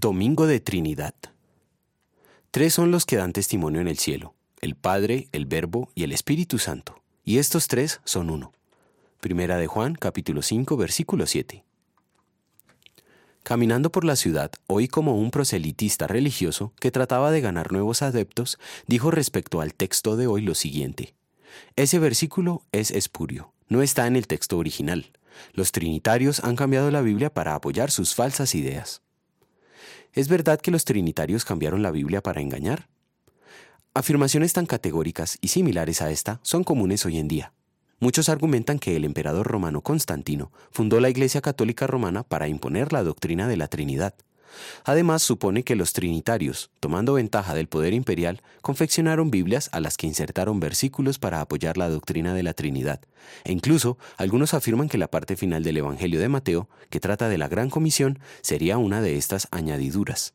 Domingo de Trinidad. Tres son los que dan testimonio en el cielo, el Padre, el Verbo y el Espíritu Santo, y estos tres son uno. Primera de Juan, capítulo 5, versículo 7. Caminando por la ciudad, oí como un proselitista religioso que trataba de ganar nuevos adeptos, dijo respecto al texto de hoy lo siguiente. Ese versículo es espurio, no está en el texto original. Los trinitarios han cambiado la Biblia para apoyar sus falsas ideas. ¿Es verdad que los trinitarios cambiaron la Biblia para engañar? Afirmaciones tan categóricas y similares a esta son comunes hoy en día. Muchos argumentan que el emperador romano Constantino fundó la Iglesia Católica Romana para imponer la doctrina de la Trinidad. Además, supone que los trinitarios, tomando ventaja del poder imperial, confeccionaron Biblias a las que insertaron versículos para apoyar la doctrina de la Trinidad. E incluso, algunos afirman que la parte final del Evangelio de Mateo, que trata de la Gran Comisión, sería una de estas añadiduras.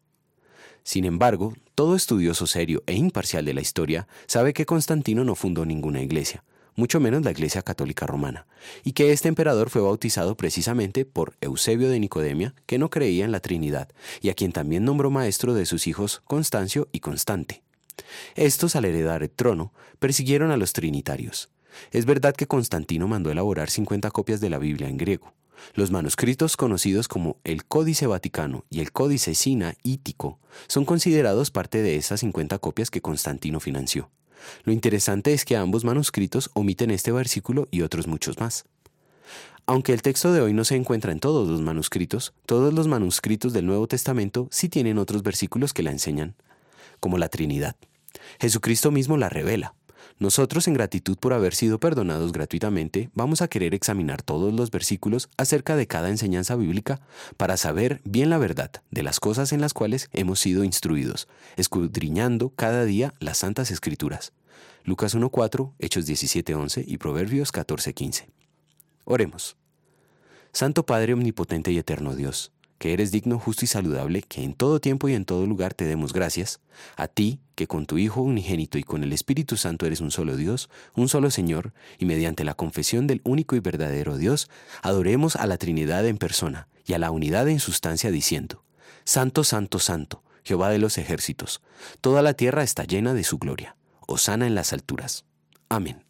Sin embargo, todo estudioso serio e imparcial de la historia sabe que Constantino no fundó ninguna iglesia mucho menos la Iglesia Católica Romana, y que este emperador fue bautizado precisamente por Eusebio de Nicodemia, que no creía en la Trinidad, y a quien también nombró maestro de sus hijos Constancio y Constante. Estos, al heredar el trono, persiguieron a los trinitarios. Es verdad que Constantino mandó elaborar 50 copias de la Biblia en griego. Los manuscritos conocidos como el Códice Vaticano y el Códice Sina Ítico son considerados parte de esas 50 copias que Constantino financió. Lo interesante es que ambos manuscritos omiten este versículo y otros muchos más. Aunque el texto de hoy no se encuentra en todos los manuscritos, todos los manuscritos del Nuevo Testamento sí tienen otros versículos que la enseñan, como la Trinidad. Jesucristo mismo la revela. Nosotros, en gratitud por haber sido perdonados gratuitamente, vamos a querer examinar todos los versículos acerca de cada enseñanza bíblica para saber bien la verdad de las cosas en las cuales hemos sido instruidos, escudriñando cada día las santas escrituras. Lucas 1.4, Hechos 17.11 y Proverbios 14.15. Oremos. Santo Padre Omnipotente y Eterno Dios, que eres digno, justo y saludable, que en todo tiempo y en todo lugar te demos gracias, a ti, que con tu Hijo unigénito y con el Espíritu Santo eres un solo Dios, un solo Señor, y mediante la confesión del único y verdadero Dios, adoremos a la Trinidad en persona y a la unidad en sustancia diciendo, Santo, Santo, Santo, Jehová de los ejércitos, toda la tierra está llena de su gloria. Osana en las alturas. Amén.